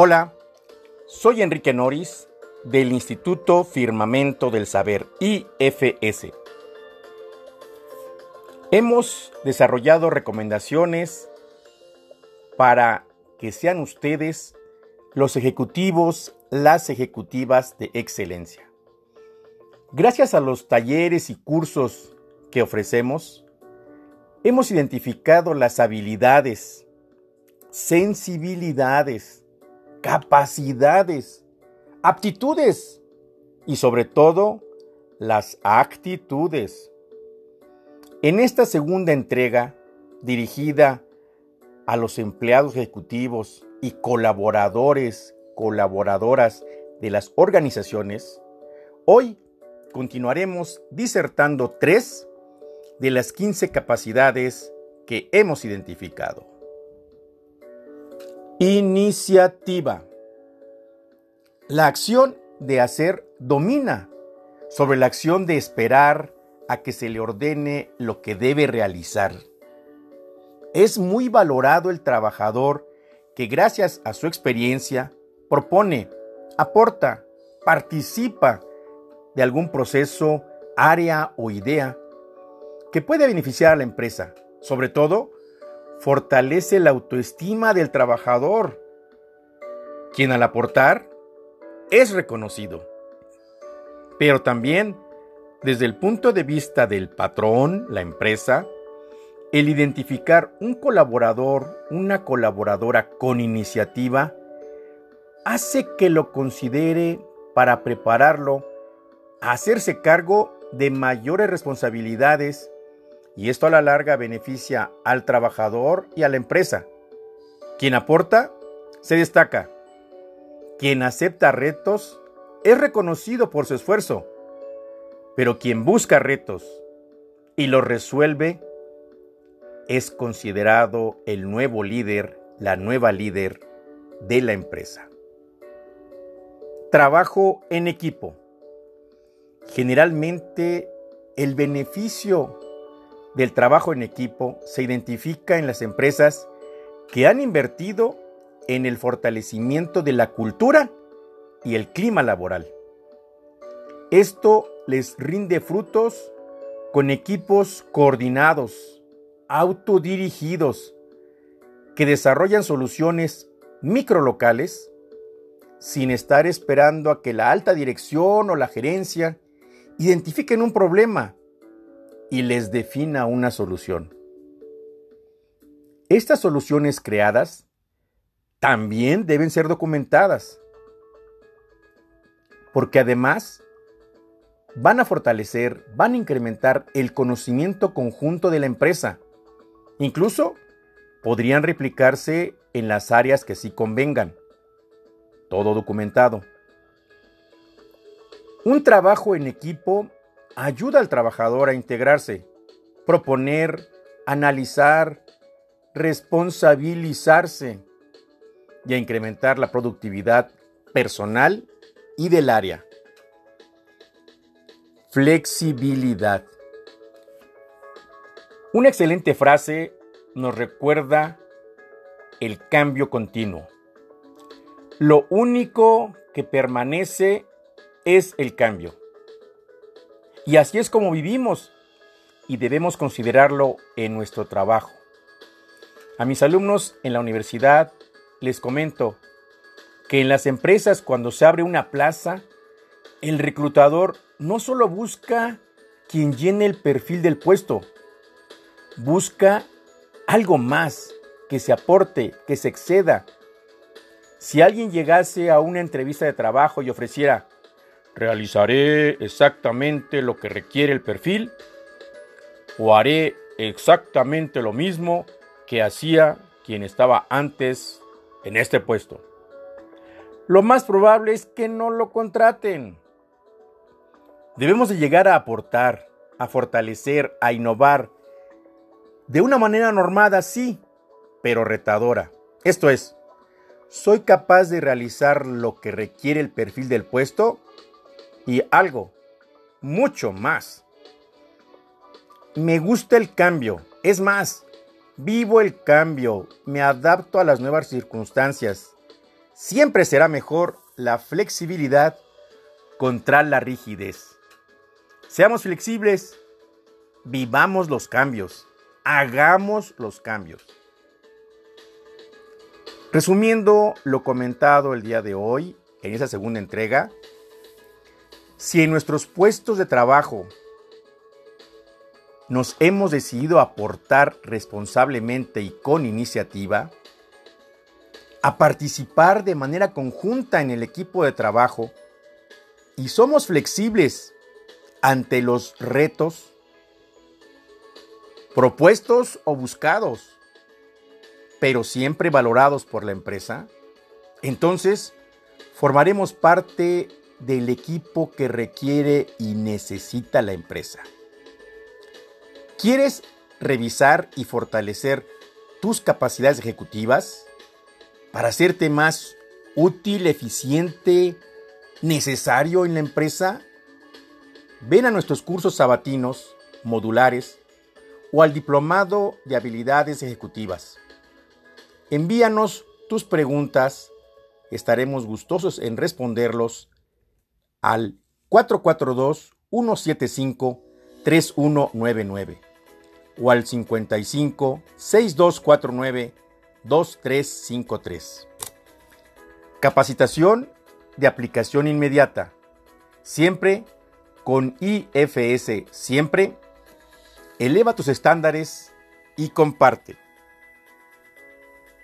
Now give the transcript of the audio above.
Hola, soy Enrique Noris del Instituto Firmamento del Saber, IFS. Hemos desarrollado recomendaciones para que sean ustedes los ejecutivos, las ejecutivas de excelencia. Gracias a los talleres y cursos que ofrecemos, hemos identificado las habilidades, sensibilidades, capacidades, aptitudes y sobre todo las actitudes. En esta segunda entrega, dirigida a los empleados ejecutivos y colaboradores, colaboradoras de las organizaciones, hoy continuaremos disertando tres de las 15 capacidades que hemos identificado. Iniciativa. La acción de hacer domina sobre la acción de esperar a que se le ordene lo que debe realizar. Es muy valorado el trabajador que gracias a su experiencia propone, aporta, participa de algún proceso, área o idea que puede beneficiar a la empresa. Sobre todo, fortalece la autoestima del trabajador, quien al aportar es reconocido. Pero también, desde el punto de vista del patrón, la empresa, el identificar un colaborador, una colaboradora con iniciativa, hace que lo considere para prepararlo a hacerse cargo de mayores responsabilidades y esto a la larga beneficia al trabajador y a la empresa. Quien aporta, se destaca. Quien acepta retos, es reconocido por su esfuerzo. Pero quien busca retos y los resuelve, es considerado el nuevo líder, la nueva líder de la empresa. Trabajo en equipo. Generalmente el beneficio del trabajo en equipo se identifica en las empresas que han invertido en el fortalecimiento de la cultura y el clima laboral. Esto les rinde frutos con equipos coordinados, autodirigidos, que desarrollan soluciones microlocales sin estar esperando a que la alta dirección o la gerencia identifiquen un problema y les defina una solución. Estas soluciones creadas también deben ser documentadas, porque además van a fortalecer, van a incrementar el conocimiento conjunto de la empresa. Incluso podrían replicarse en las áreas que sí convengan. Todo documentado. Un trabajo en equipo ayuda al trabajador a integrarse, proponer, analizar, responsabilizarse y a incrementar la productividad personal y del área. Flexibilidad. Una excelente frase nos recuerda el cambio continuo. Lo único que permanece es el cambio. Y así es como vivimos y debemos considerarlo en nuestro trabajo. A mis alumnos en la universidad les comento que en las empresas cuando se abre una plaza, el reclutador no solo busca quien llene el perfil del puesto, busca algo más que se aporte, que se exceda. Si alguien llegase a una entrevista de trabajo y ofreciera, ¿Realizaré exactamente lo que requiere el perfil? ¿O haré exactamente lo mismo que hacía quien estaba antes en este puesto? Lo más probable es que no lo contraten. Debemos de llegar a aportar, a fortalecer, a innovar, de una manera normada, sí, pero retadora. Esto es, ¿soy capaz de realizar lo que requiere el perfil del puesto? Y algo, mucho más. Me gusta el cambio, es más, vivo el cambio, me adapto a las nuevas circunstancias. siempre será mejor la flexibilidad contra la rigidez. Seamos flexibles, vivamos los cambios, hagamos los cambios. Resumiendo lo comentado el día de hoy, en esa segunda entrega, si en nuestros puestos de trabajo nos hemos decidido aportar responsablemente y con iniciativa, a participar de manera conjunta en el equipo de trabajo y somos flexibles ante los retos propuestos o buscados, pero siempre valorados por la empresa, entonces formaremos parte del equipo que requiere y necesita la empresa. ¿Quieres revisar y fortalecer tus capacidades ejecutivas para hacerte más útil, eficiente, necesario en la empresa? Ven a nuestros cursos sabatinos modulares o al diplomado de habilidades ejecutivas. Envíanos tus preguntas, estaremos gustosos en responderlos al 442-175-3199 o al 55 6249 2353. Capacitación de aplicación inmediata. Siempre con IFS. Siempre eleva tus estándares y comparte.